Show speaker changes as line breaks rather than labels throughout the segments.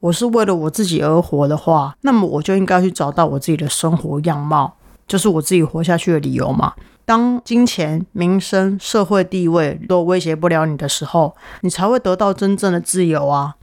我是为了我自己而活的话，那么我就应该去找到我自己的生活样貌，就是我自己活下去的理由嘛。当金钱、名声、社会地位都威胁不了你的时候，你才会得到真正的自由啊。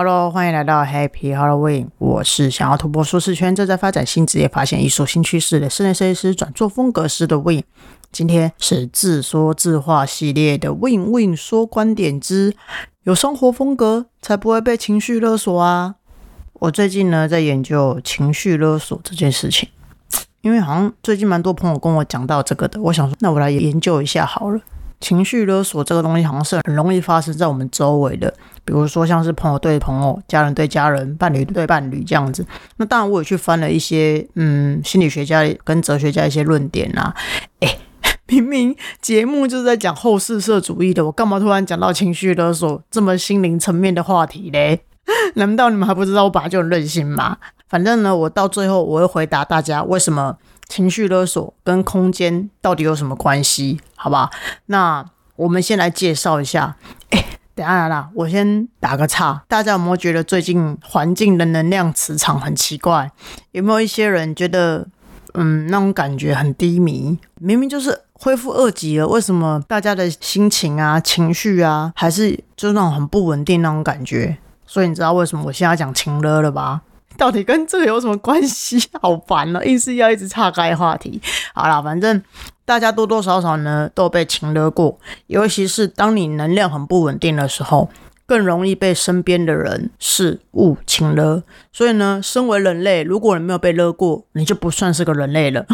Hello，欢迎来到 Happy Halloween。我是想要突破舒适圈、正在发展新职业、发现艺术新趋势的室内设计师、转做风格师的 Win。今天是自说自话系列的 Win Win 说观点之有生活风格才不会被情绪勒索啊。我最近呢在研究情绪勒索这件事情，因为好像最近蛮多朋友跟我讲到这个的，我想说那我来研究一下好了。情绪勒索这个东西好像是很容易发生在我们周围的，比如说像是朋友对朋友、家人对家人、伴侣对伴侣这样子。那当然我也去翻了一些嗯心理学家跟哲学家一些论点啊。哎，明明节目就是在讲后世社主义的，我干嘛突然讲到情绪勒索这么心灵层面的话题嘞？难道你们还不知道我本来就很任性吗？反正呢，我到最后我会回答大家为什么。情绪勒索跟空间到底有什么关系？好吧，那我们先来介绍一下。哎，等下啦，我先打个岔。大家有没有觉得最近环境的能量磁场很奇怪？有没有一些人觉得，嗯，那种感觉很低迷？明明就是恢复二级了，为什么大家的心情啊、情绪啊，还是就是那种很不稳定那种感觉？所以你知道为什么我现在讲情勒了吧？到底跟这个有什么关系？好烦哦，硬是要一直岔开话题。好了，反正大家多多少少呢都被情勒过，尤其是当你能量很不稳定的时候，更容易被身边的人事物情勒。所以呢，身为人类，如果你没有被勒过，你就不算是个人类了。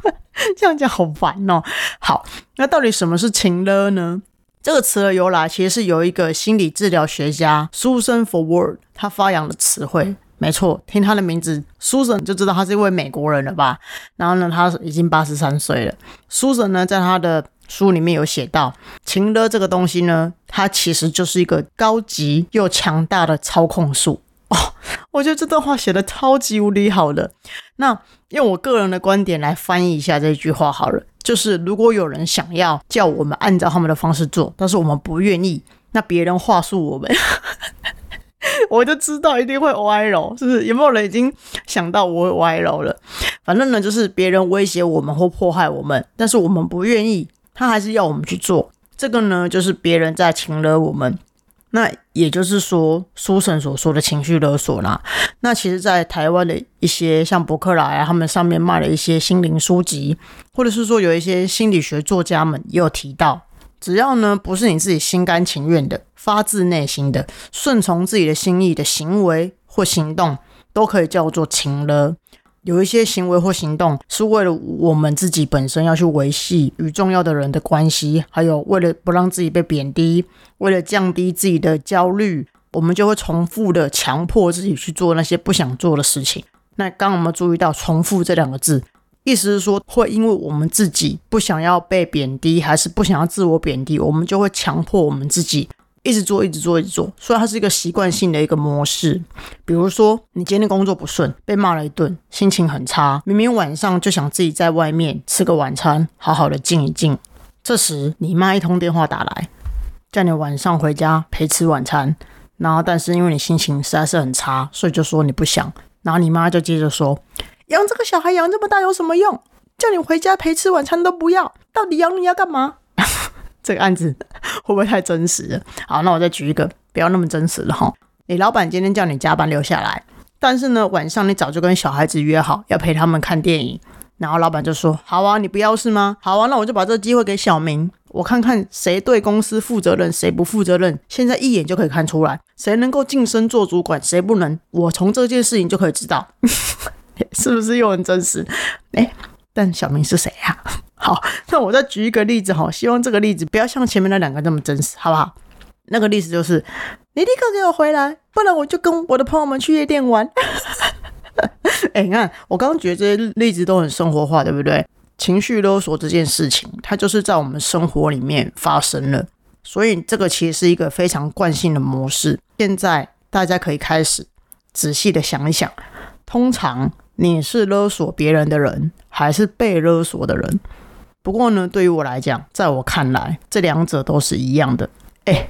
这样讲好烦哦。好，那到底什么是情勒呢？这个词的由来其实是由一个心理治疗学家 Susan Forward 他发扬的词汇。没错，听他的名字 Susan 就知道他是一位美国人了吧？然后呢，他已经八十三岁了。Susan 呢，在他的书里面有写到，情勒这个东西呢，它其实就是一个高级又强大的操控术 哦。我觉得这段话写的超级无敌好的。那用我个人的观点来翻译一下这句话好了，就是如果有人想要叫我们按照他们的方式做，但是我们不愿意，那别人话术我们。我就知道一定会歪楼，是不是？有没有人已经想到我会歪楼了？反正呢，就是别人威胁我们或迫害我们，但是我们不愿意，他还是要我们去做。这个呢，就是别人在情勒我们。那也就是说，书神所说的情绪勒索啦。那其实，在台湾的一些像博客来啊，他们上面卖了一些心灵书籍，或者是说有一些心理学作家们也有提到。只要呢不是你自己心甘情愿的、发自内心的、顺从自己的心意的行为或行动，都可以叫做情了。有一些行为或行动是为了我们自己本身要去维系与重要的人的关系，还有为了不让自己被贬低，为了降低自己的焦虑，我们就会重复的强迫自己去做那些不想做的事情。那刚我们注意到“重复”这两个字。意思是说，会因为我们自己不想要被贬低，还是不想要自我贬低，我们就会强迫我们自己一直做、一直做、一直做。所以它是一个习惯性的一个模式。比如说，你今天工作不顺，被骂了一顿，心情很差，明明晚上就想自己在外面吃个晚餐，好好的静一静。这时，你妈一通电话打来，叫你晚上回家陪吃晚餐。然后，但是因为你心情实在是很差，所以就说你不想。然后你妈就接着说。养这个小孩养这么大有什么用？叫你回家陪吃晚餐都不要，到底养你要干嘛？这个案子会不会太真实了？好，那我再举一个不要那么真实的哈。你老板今天叫你加班留下来，但是呢晚上你早就跟小孩子约好要陪他们看电影，然后老板就说：“好啊，你不要是吗？好啊，那我就把这个机会给小明，我看看谁对公司负责任，谁不负责任，现在一眼就可以看出来，谁能够晋升做主管，谁不能，我从这件事情就可以知道。”是不是又很真实？哎，但小明是谁呀？好，那我再举一个例子哈，希望这个例子不要像前面那两个那么真实，好不好？那个例子就是，你立刻给我回来，不然我就跟我的朋友们去夜店玩。哎，你看，我刚刚觉得这些例子都很生活化，对不对？情绪勒索这件事情，它就是在我们生活里面发生了，所以这个其实是一个非常惯性的模式。现在大家可以开始仔细的想一想，通常。你是勒索别人的人，还是被勒索的人？不过呢，对于我来讲，在我看来，这两者都是一样的。哎，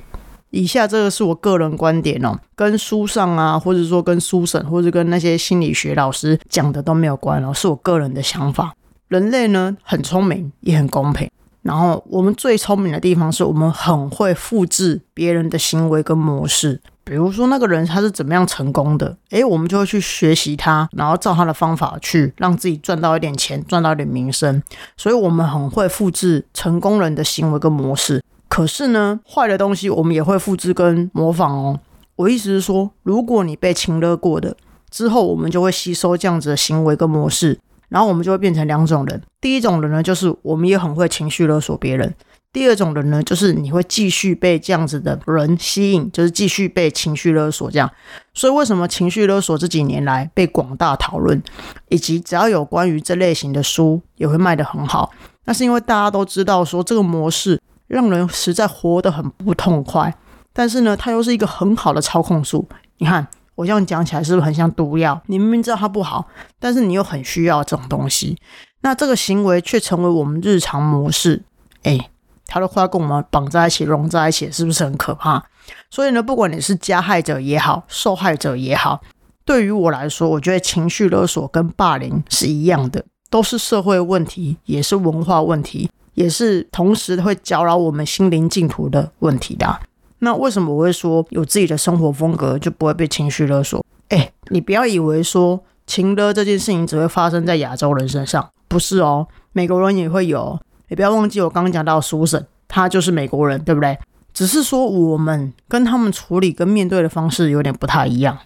以下这个是我个人观点哦，跟书上啊，或者说跟书审，或者跟那些心理学老师讲的都没有关哦，是我个人的想法。人类呢，很聪明，也很公平。然后我们最聪明的地方是我们很会复制别人的行为跟模式，比如说那个人他是怎么样成功的，诶，我们就会去学习他，然后照他的方法去让自己赚到一点钱，赚到一点名声。所以我们很会复制成功人的行为跟模式。可是呢，坏的东西我们也会复制跟模仿哦。我意思是说，如果你被侵勒过的之后，我们就会吸收这样子的行为跟模式。然后我们就会变成两种人，第一种人呢，就是我们也很会情绪勒索别人；第二种人呢，就是你会继续被这样子的人吸引，就是继续被情绪勒索这样。所以为什么情绪勒索这几年来被广大讨论，以及只要有关于这类型的书也会卖得很好？那是因为大家都知道说这个模式让人实在活得很不痛快，但是呢，它又是一个很好的操控术。你看。我这样讲起来是不是很像毒药？你明明知道它不好，但是你又很需要这种东西，那这个行为却成为我们日常模式。哎，它的快要跟我们绑在一起、融在一起，是不是很可怕？所以呢，不管你是加害者也好，受害者也好，对于我来说，我觉得情绪勒索跟霸凌是一样的，都是社会问题，也是文化问题，也是同时会搅扰我们心灵净土的问题的。那为什么我会说有自己的生活风格就不会被情绪勒索？哎，你不要以为说情勒这件事情只会发生在亚洲人身上，不是哦，美国人也会有。你不要忘记我刚刚讲到苏婶，他就是美国人，对不对？只是说我们跟他们处理跟面对的方式有点不太一样。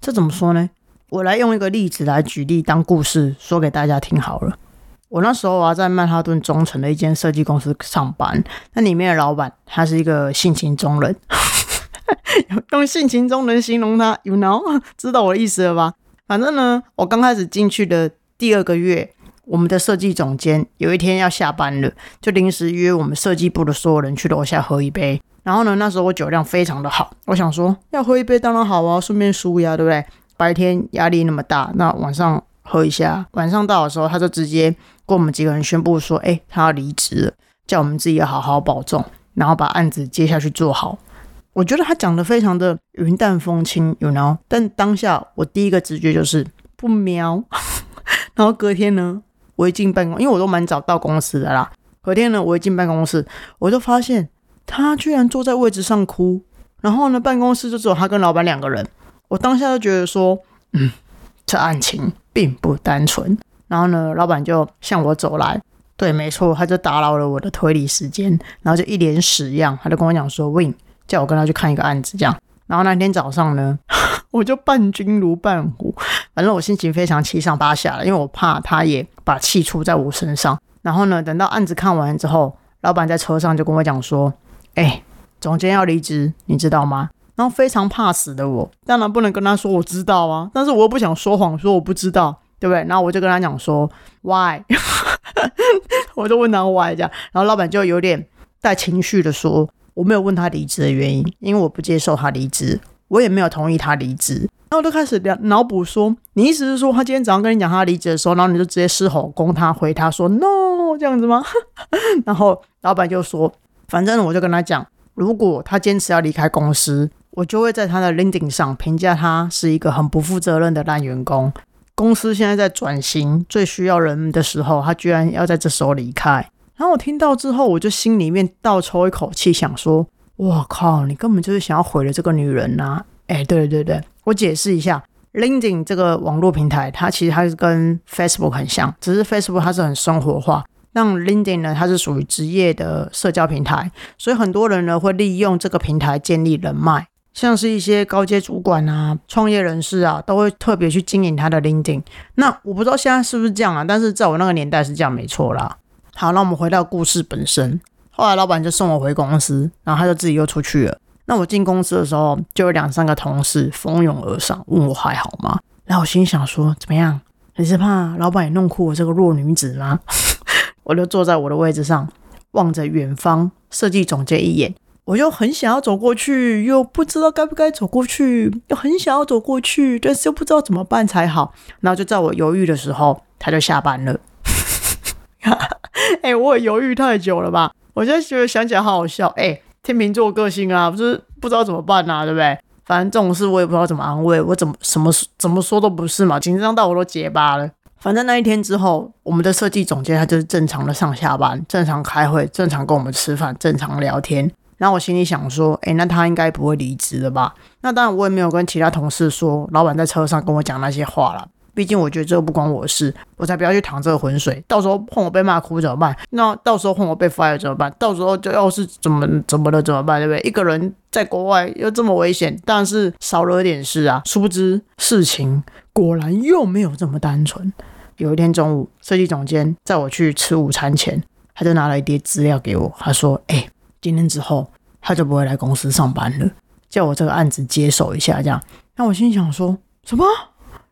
这怎么说呢？我来用一个例子来举例当故事说给大家听好了。我那时候啊，在曼哈顿中城的一间设计公司上班，那里面的老板他是一个性情中人，用性情中人形容他，you know，知道我的意思了吧？反正呢，我刚开始进去的第二个月，我们的设计总监有一天要下班了，就临时约我们设计部的所有人去楼下喝一杯。然后呢，那时候我酒量非常的好，我想说要喝一杯当然好啊，顺便舒压，对不对？白天压力那么大，那晚上。喝一下，晚上到的时候，他就直接跟我们几个人宣布说：“哎，他要离职了，叫我们自己要好好保重，然后把案子接下去做好。”我觉得他讲的非常的云淡风轻，you know。但当下我第一个直觉就是不瞄。然后隔天呢，我一进办公，因为我都蛮早到公司的啦。隔天呢，我一进办公室，我就发现他居然坐在位置上哭。然后呢，办公室就只有他跟老板两个人。我当下就觉得说，嗯。这案情并不单纯，然后呢，老板就向我走来，对，没错，他就打扰了我的推理时间，然后就一脸屎样，他就跟我讲说，Win 叫我跟他去看一个案子，这样。然后那天早上呢，我就伴君如伴虎，反正我心情非常七上八下了，因为我怕他也把气出在我身上。然后呢，等到案子看完之后，老板在车上就跟我讲说，哎，总监要离职，你知道吗？然后非常怕死的我，当然不能跟他说我知道啊，但是我又不想说谎，说我不知道，对不对？然后我就跟他讲说 why，我就问他 why 这样，然后老板就有点带情绪的说，我没有问他离职的原因，因为我不接受他离职，我也没有同意他离职。然后我就开始脑脑补说，你意思是说他今天早上跟你讲他离职的时候，然后你就直接狮吼攻他，回他说 no 这样子吗？然后老板就说，反正我就跟他讲，如果他坚持要离开公司。我就会在他的 LinkedIn 上评价他是一个很不负责任的烂员工。公司现在在转型，最需要人的时候，他居然要在这时候离开。然后我听到之后，我就心里面倒抽一口气，想说：“我靠，你根本就是想要毁了这个女人呐！”哎，对对对，我解释一下，LinkedIn 这个网络平台，它其实它是跟 Facebook 很像，只是 Facebook 它是很生活化。那 LinkedIn 呢，它是属于职业的社交平台，所以很多人呢会利用这个平台建立人脉。像是一些高阶主管啊、创业人士啊，都会特别去经营他的 LinkedIn。那我不知道现在是不是这样啊，但是在我那个年代是这样，没错啦。好，那我们回到故事本身。后来老板就送我回公司，然后他就自己又出去了。那我进公司的时候，就有两三个同事蜂拥而上，问我还好吗？然后我心想说，怎么样？你是怕老板也弄哭我这个弱女子吗？我就坐在我的位置上，望着远方设计总监一眼。我就很想要走过去，又不知道该不该走过去，又很想要走过去，但是又不知道怎么办才好。然后就在我犹豫的时候，他就下班了。哎，我也犹豫太久了吧？我现在觉得想起来好好笑。哎，天秤座个性啊，不是不知道怎么办呐，对不对？反正这种事我也不知道怎么安慰，我怎么什么怎么说都不是嘛，紧张到我都结巴了。反正那一天之后，我们的设计总监他就是正常的上下班，正常开会，正常跟我们吃饭，正常聊天。然后我心里想说，哎，那他应该不会离职了吧？那当然，我也没有跟其他同事说，老板在车上跟我讲那些话了。毕竟我觉得这个不关我的事，我才不要去淌这个浑水。到时候碰我被骂哭怎么办？那到时候换我被 fire 怎么办？到时候就要是怎么怎么了怎么办？对不对？一个人在国外又这么危险，但是少了点事啊。殊不知事情果然又没有这么单纯。有一天中午，设计总监在我去吃午餐前，他就拿了一叠资料给我，他说：“哎，今天之后他就不会来公司上班了，叫我这个案子接手一下。”这样，那我心想说什么？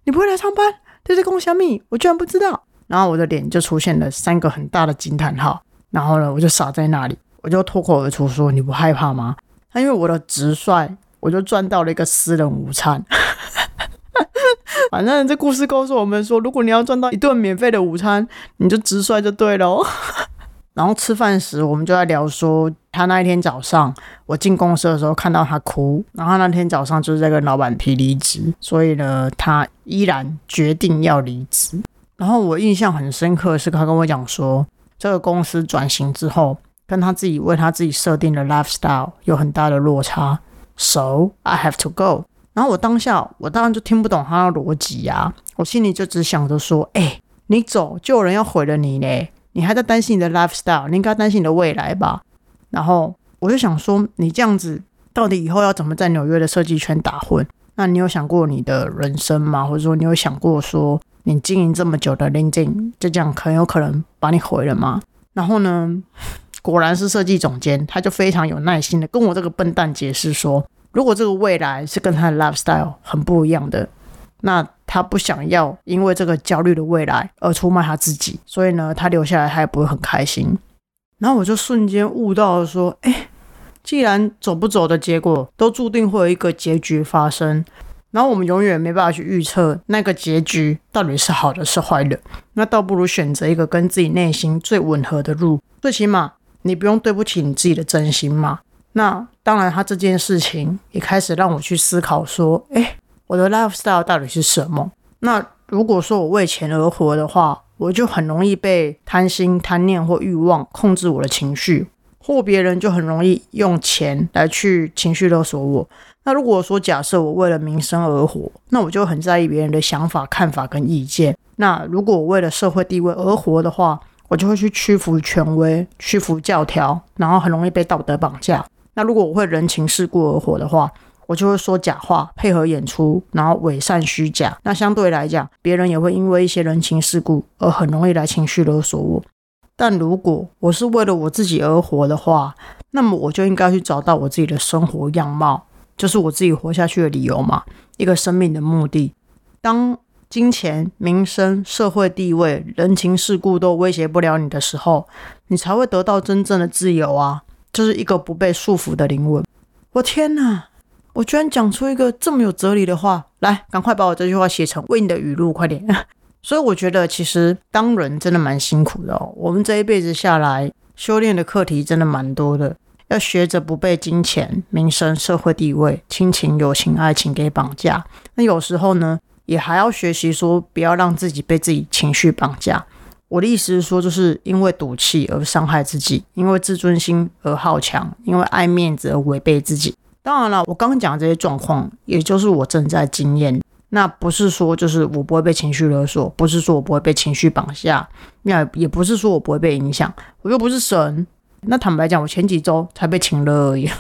你不会来上班？这是公小米，我居然不知道。然后我的脸就出现了三个很大的惊叹号。然后呢，我就傻在那里，我就脱口而出说：“你不害怕吗？”他因为我的直率，我就赚到了一个私人午餐。反正这故事告诉我们说，如果你要赚到一顿免费的午餐，你就直率就对了。然后吃饭时，我们就在聊说，他那一天早上我进公司的时候看到他哭，然后那天早上就是在跟老板提离职，所以呢，他依然决定要离职。然后我印象很深刻的是，他跟我讲说，这个公司转型之后，跟他自己为他自己设定的 lifestyle 有很大的落差，so I have to go。然后我当下我当然就听不懂他的逻辑呀，我心里就只想着说，哎，你走就有人要毁了你嘞。你还在担心你的 lifestyle，你应该担心你的未来吧？然后我就想说，你这样子到底以后要怎么在纽约的设计圈打混？那你有想过你的人生吗？或者说你有想过说，你经营这么久的 LinkedIn 就这样很有可能把你毁了吗？然后呢，果然是设计总监，他就非常有耐心的跟我这个笨蛋解释说，如果这个未来是跟他的 lifestyle 很不一样的。那他不想要因为这个焦虑的未来而出卖他自己，所以呢，他留下来他也不会很开心。然后我就瞬间悟到了，说：哎，既然走不走的结果都注定会有一个结局发生，然后我们永远没办法去预测那个结局到底是好的是坏的，那倒不如选择一个跟自己内心最吻合的路，最起码你不用对不起你自己的真心嘛。那当然，他这件事情也开始让我去思考，说：哎。我的 lifestyle 到底是什么？那如果说我为钱而活的话，我就很容易被贪心、贪念或欲望控制我的情绪，或别人就很容易用钱来去情绪勒索我。那如果说假设我为了名声而活，那我就很在意别人的想法、看法跟意见。那如果我为了社会地位而活的话，我就会去屈服权威、屈服教条，然后很容易被道德绑架。那如果我会人情世故而活的话，我就会说假话，配合演出，然后伪善虚假。那相对来讲，别人也会因为一些人情世故而很容易来情绪勒索我。但如果我是为了我自己而活的话，那么我就应该去找到我自己的生活样貌，就是我自己活下去的理由嘛，一个生命的目的。当金钱、名声、社会地位、人情世故都威胁不了你的时候，你才会得到真正的自由啊，就是一个不被束缚的灵魂。我天哪！我居然讲出一个这么有哲理的话来，赶快把我这句话写成为你的语录，快点！所以我觉得，其实当人真的蛮辛苦的哦。我们这一辈子下来，修炼的课题真的蛮多的，要学着不被金钱、名声、社会地位、亲情、友情、爱情给绑架。那有时候呢，也还要学习说，不要让自己被自己情绪绑架。我的意思是说，就是因为赌气而伤害自己，因为自尊心而好强，因为爱面子而违背自己。当然了，我刚刚讲这些状况，也就是我正在经验。那不是说就是我不会被情绪勒索，不是说我不会被情绪绑架，那也不是说我不会被影响。我又不是神。那坦白讲，我前几周才被情勒而已。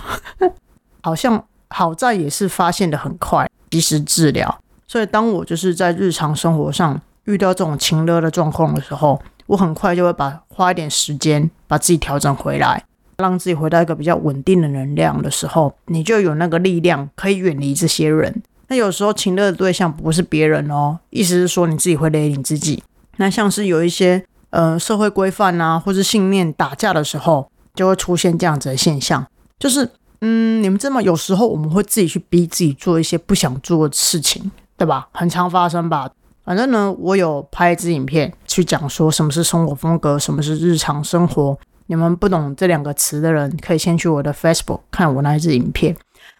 好像好在也是发现的很快，及时治疗。所以当我就是在日常生活上遇到这种情勒的状况的时候，我很快就会把花一点时间把自己调整回来。让自己回到一个比较稳定的能量的时候，你就有那个力量可以远离这些人。那有时候情乐的对象不是别人哦，意思是说你自己会勒你自己。那像是有一些呃社会规范啊，或是信念打架的时候，就会出现这样子的现象。就是嗯，你们知道吗？有时候我们会自己去逼自己做一些不想做的事情，对吧？很常发生吧。反正呢，我有拍一支影片去讲说什么是生活风格，什么是日常生活。你们不懂这两个词的人，可以先去我的 Facebook 看我那一支影片。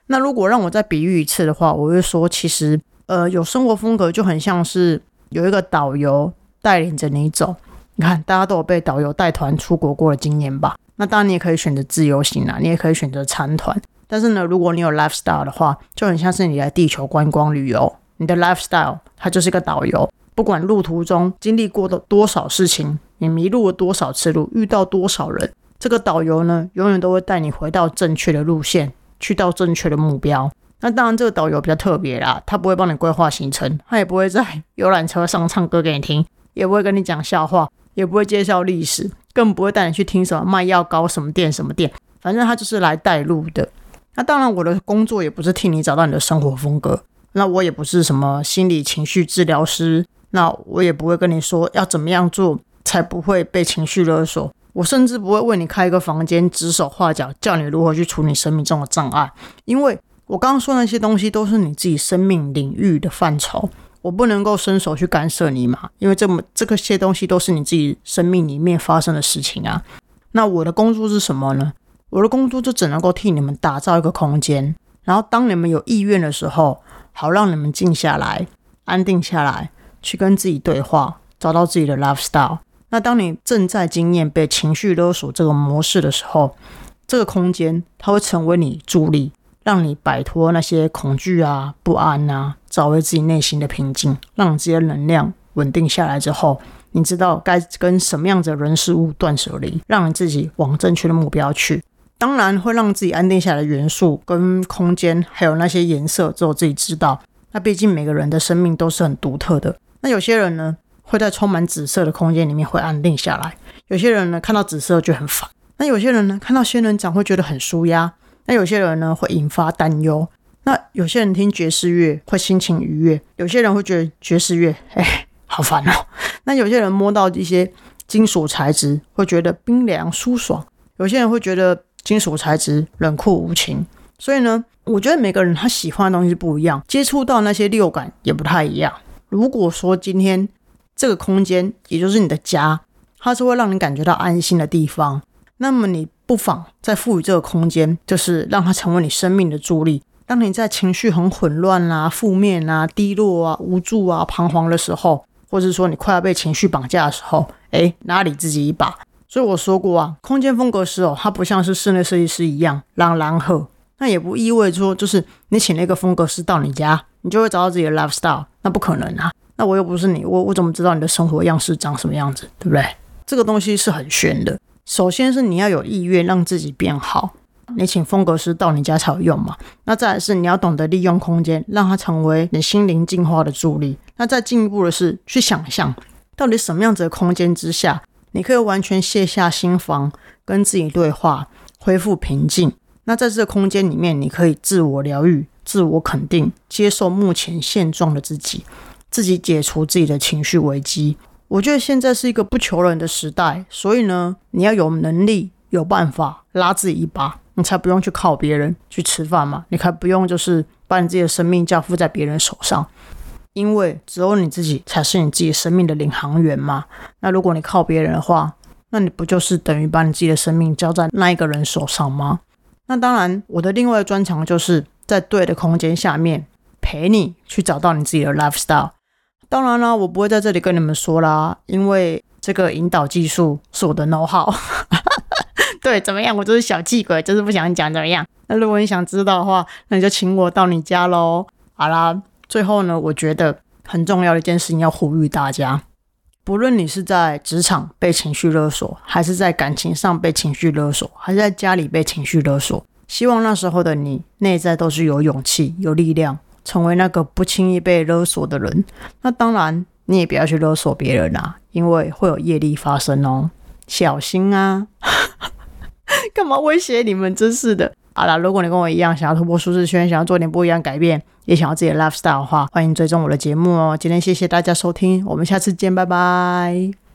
那如果让我再比喻一次的话，我会说，其实呃，有生活风格就很像是有一个导游带领着你走。你看，大家都有被导游带团出国过的经验吧？那当然，你也可以选择自由行啊，你也可以选择参团。但是呢，如果你有 lifestyle 的话，就很像是你来地球观光旅游，你的 lifestyle 它就是一个导游。不管路途中经历过的多少事情，你迷路了多少次路，遇到多少人，这个导游呢，永远都会带你回到正确的路线，去到正确的目标。那当然，这个导游比较特别啦，他不会帮你规划行程，他也不会在游览车上唱歌给你听，也不会跟你讲笑话，也不会介绍历史，更不会带你去听什么卖药膏什么店什么店，反正他就是来带路的。那当然，我的工作也不是替你找到你的生活风格，那我也不是什么心理情绪治疗师。那我也不会跟你说要怎么样做才不会被情绪勒索，我甚至不会为你开一个房间指手画脚，教你如何去处理生命中的障碍，因为我刚刚说那些东西都是你自己生命领域的范畴，我不能够伸手去干涉你嘛，因为这么这个些东西都是你自己生命里面发生的事情啊。那我的工作是什么呢？我的工作就只能够替你们打造一个空间，然后当你们有意愿的时候，好让你们静下来，安定下来。去跟自己对话，找到自己的 lifestyle。那当你正在经验被情绪勒索这个模式的时候，这个空间它会成为你助力，让你摆脱那些恐惧啊、不安啊，找回自己内心的平静，让这些能量稳定下来之后，你知道该跟什么样的人事物断舍离，让你自己往正确的目标去。当然会让自己安定下来的元素跟空间，还有那些颜色，只有自己知道。那毕竟每个人的生命都是很独特的。那有些人呢，会在充满紫色的空间里面会安定下来；有些人呢，看到紫色就很烦；那有些人呢，看到仙人掌会觉得很舒压；那有些人呢，会引发担忧；那有些人听爵士乐会心情愉悦；有些人会觉得爵士乐，哎，好烦哦。那有些人摸到一些金属材质会觉得冰凉舒爽；有些人会觉得金属材质冷酷无情。所以呢，我觉得每个人他喜欢的东西不一样，接触到那些六感也不太一样。如果说今天这个空间，也就是你的家，它是会让你感觉到安心的地方，那么你不妨再赋予这个空间，就是让它成为你生命的助力。当你在情绪很混乱啊、负面啊、低落啊、无助啊、彷徨的时候，或者说你快要被情绪绑架的时候，哎，拉你自己一把。所以我说过啊，空间风格师哦，它不像是室内设计师一样让狼喝，那也不意味着说就是你请了一个风格师到你家。你就会找到自己的 lifestyle，那不可能啊！那我又不是你，我我怎么知道你的生活样式长什么样子，对不对？这个东西是很玄的。首先是你要有意愿让自己变好，你请风格师到你家才有用嘛。那再来是你要懂得利用空间，让它成为你心灵进化的助力。那再进一步的是去想象，到底什么样子的空间之下，你可以完全卸下心防，跟自己对话，恢复平静。那在这个空间里面，你可以自我疗愈。自我肯定，接受目前现状的自己，自己解除自己的情绪危机。我觉得现在是一个不求人的时代，所以呢，你要有能力、有办法拉自己一把，你才不用去靠别人去吃饭嘛，你才不用就是把你自己的生命交付在别人手上，因为只有你自己才是你自己生命的领航员嘛。那如果你靠别人的话，那你不就是等于把你自己的生命交在那一个人手上吗？那当然，我的另外专长就是。在对的空间下面陪你去找到你自己的 lifestyle。当然了，我不会在这里跟你们说啦，因为这个引导技术是我的 know how。对，怎么样？我就是小气鬼，就是不想讲怎么样。那如果你想知道的话，那你就请我到你家喽。好啦，最后呢，我觉得很重要的一件事情要呼吁大家：不论你是在职场被情绪勒索，还是在感情上被情绪勒索，还是在家里被情绪勒索。希望那时候的你内在都是有勇气、有力量，成为那个不轻易被勒索的人。那当然，你也不要去勒索别人啊，因为会有业力发生哦，小心啊！干嘛威胁你们？真是的。好了，如果你跟我一样想要突破舒适圈，想要做点不一样改变，也想要自己的 lifestyle 的话，欢迎追踪我的节目哦。今天谢谢大家收听，我们下次见，拜拜。